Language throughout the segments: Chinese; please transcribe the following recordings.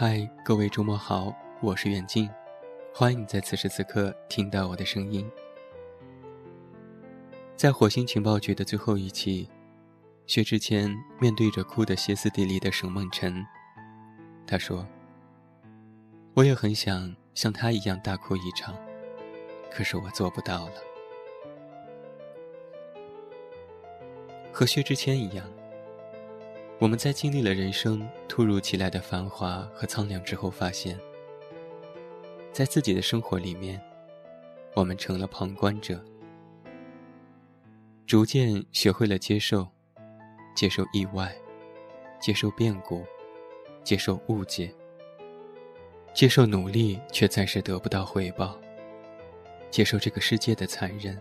嗨，各位周末好，我是远近，欢迎你在此时此刻听到我的声音。在火星情报局的最后一期，薛之谦面对着哭得歇斯底里的沈梦辰，他说：“我也很想像他一样大哭一场，可是我做不到了。”和薛之谦一样。我们在经历了人生突如其来的繁华和苍凉之后，发现，在自己的生活里面，我们成了旁观者，逐渐学会了接受，接受意外，接受变故，接受误解，接受努力却暂时得不到回报，接受这个世界的残忍，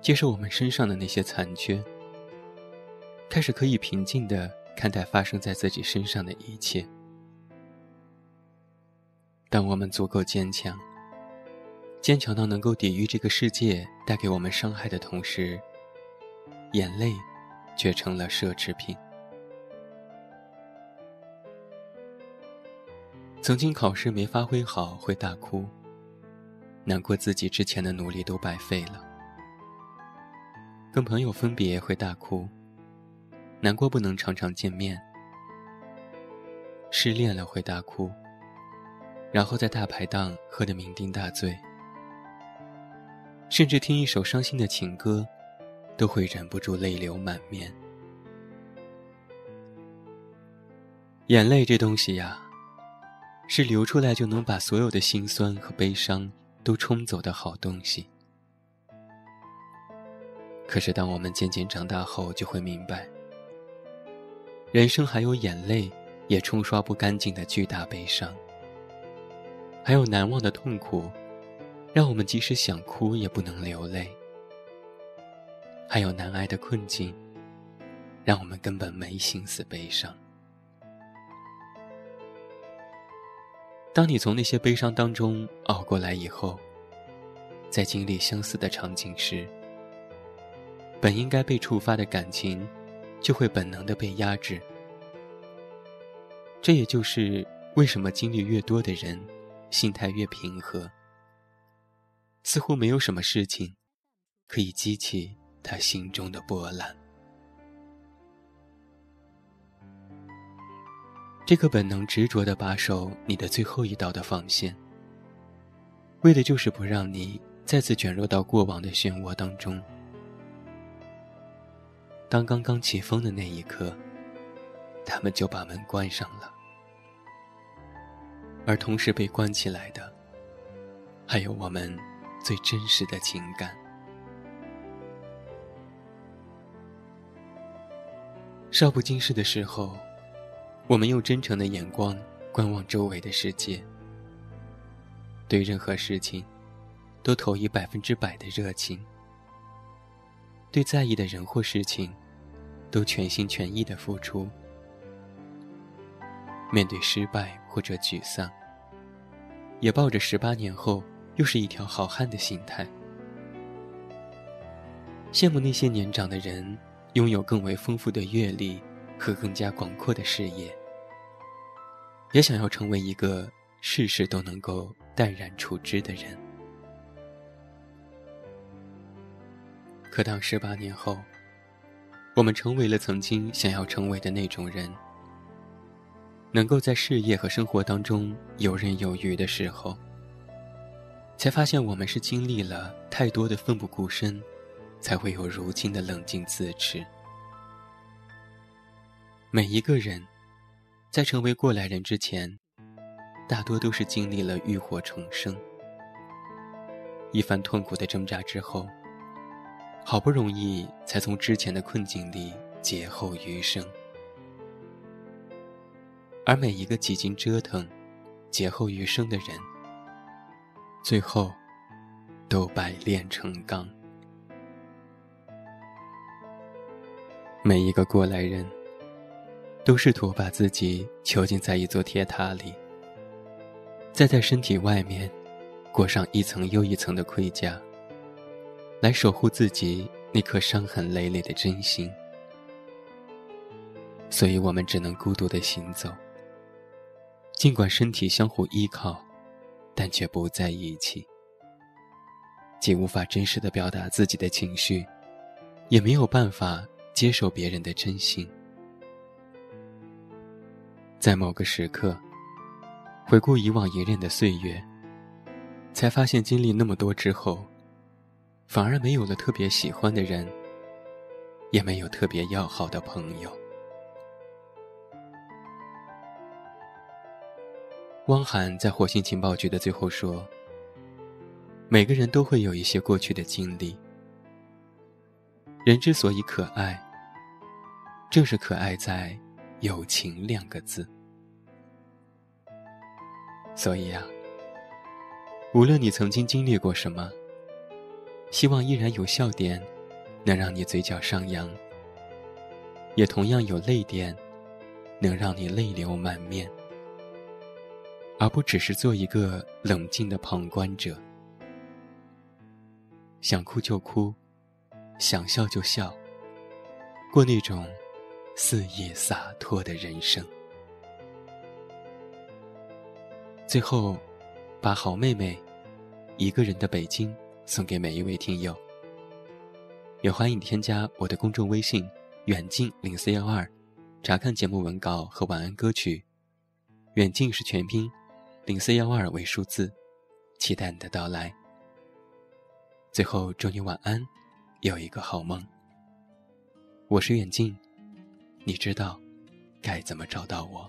接受我们身上的那些残缺。开始可以平静的看待发生在自己身上的一切。当我们足够坚强，坚强到能够抵御这个世界带给我们伤害的同时，眼泪却成了奢侈品。曾经考试没发挥好会大哭，难过自己之前的努力都白费了；跟朋友分别会大哭。难过不能常常见面，失恋了会大哭，然后在大排档喝得酩酊大醉，甚至听一首伤心的情歌，都会忍不住泪流满面。眼泪这东西呀，是流出来就能把所有的心酸和悲伤都冲走的好东西。可是当我们渐渐长大后，就会明白。人生还有眼泪也冲刷不干净的巨大悲伤，还有难忘的痛苦，让我们即使想哭也不能流泪；还有难挨的困境，让我们根本没心思悲伤。当你从那些悲伤当中熬过来以后，在经历相似的场景时，本应该被触发的感情。就会本能的被压制，这也就是为什么经历越多的人，心态越平和。似乎没有什么事情，可以激起他心中的波澜。这个本能执着的把守你的最后一道的防线，为的就是不让你再次卷入到过往的漩涡当中。当刚刚起风的那一刻，他们就把门关上了，而同时被关起来的，还有我们最真实的情感。少不经事的时候，我们用真诚的眼光观望周围的世界，对任何事情都投以百分之百的热情。对在意的人或事情，都全心全意的付出。面对失败或者沮丧，也抱着十八年后又是一条好汉的心态。羡慕那些年长的人，拥有更为丰富的阅历和更加广阔的视野，也想要成为一个事事都能够淡然处之的人。可当十八年后，我们成为了曾经想要成为的那种人，能够在事业和生活当中游刃有余的时候，才发现我们是经历了太多的奋不顾身，才会有如今的冷静自持。每一个人，在成为过来人之前，大多都是经历了浴火重生，一番痛苦的挣扎之后。好不容易才从之前的困境里劫后余生，而每一个几经折腾、劫后余生的人，最后都百炼成钢。每一个过来人，都试图把自己囚禁在一座铁塔里，再在身体外面裹上一层又一层的盔甲。来守护自己那颗伤痕累累的真心，所以我们只能孤独的行走，尽管身体相互依靠，但却不在一起。既无法真实的表达自己的情绪，也没有办法接受别人的真心。在某个时刻，回顾以往隐忍的岁月，才发现经历那么多之后，反而没有了特别喜欢的人，也没有特别要好的朋友。汪涵在《火星情报局》的最后说。每个人都会有一些过去的经历。人之所以可爱，正是可爱在“友情”两个字。所以啊，无论你曾经经历过什么，希望依然有笑点，能让你嘴角上扬；也同样有泪点，能让你泪流满面，而不只是做一个冷静的旁观者。想哭就哭，想笑就笑，过那种肆意洒脱的人生。最后，把好妹妹一个人的北京送给每一位听友。也欢迎添加我的公众微信远近零四幺二，查看节目文稿和晚安歌曲。远近是全拼，零四幺二为数字，期待你的到来。最后，祝你晚安，有一个好梦。我是远近，你知道该怎么找到我。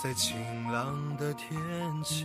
在晴朗的天气。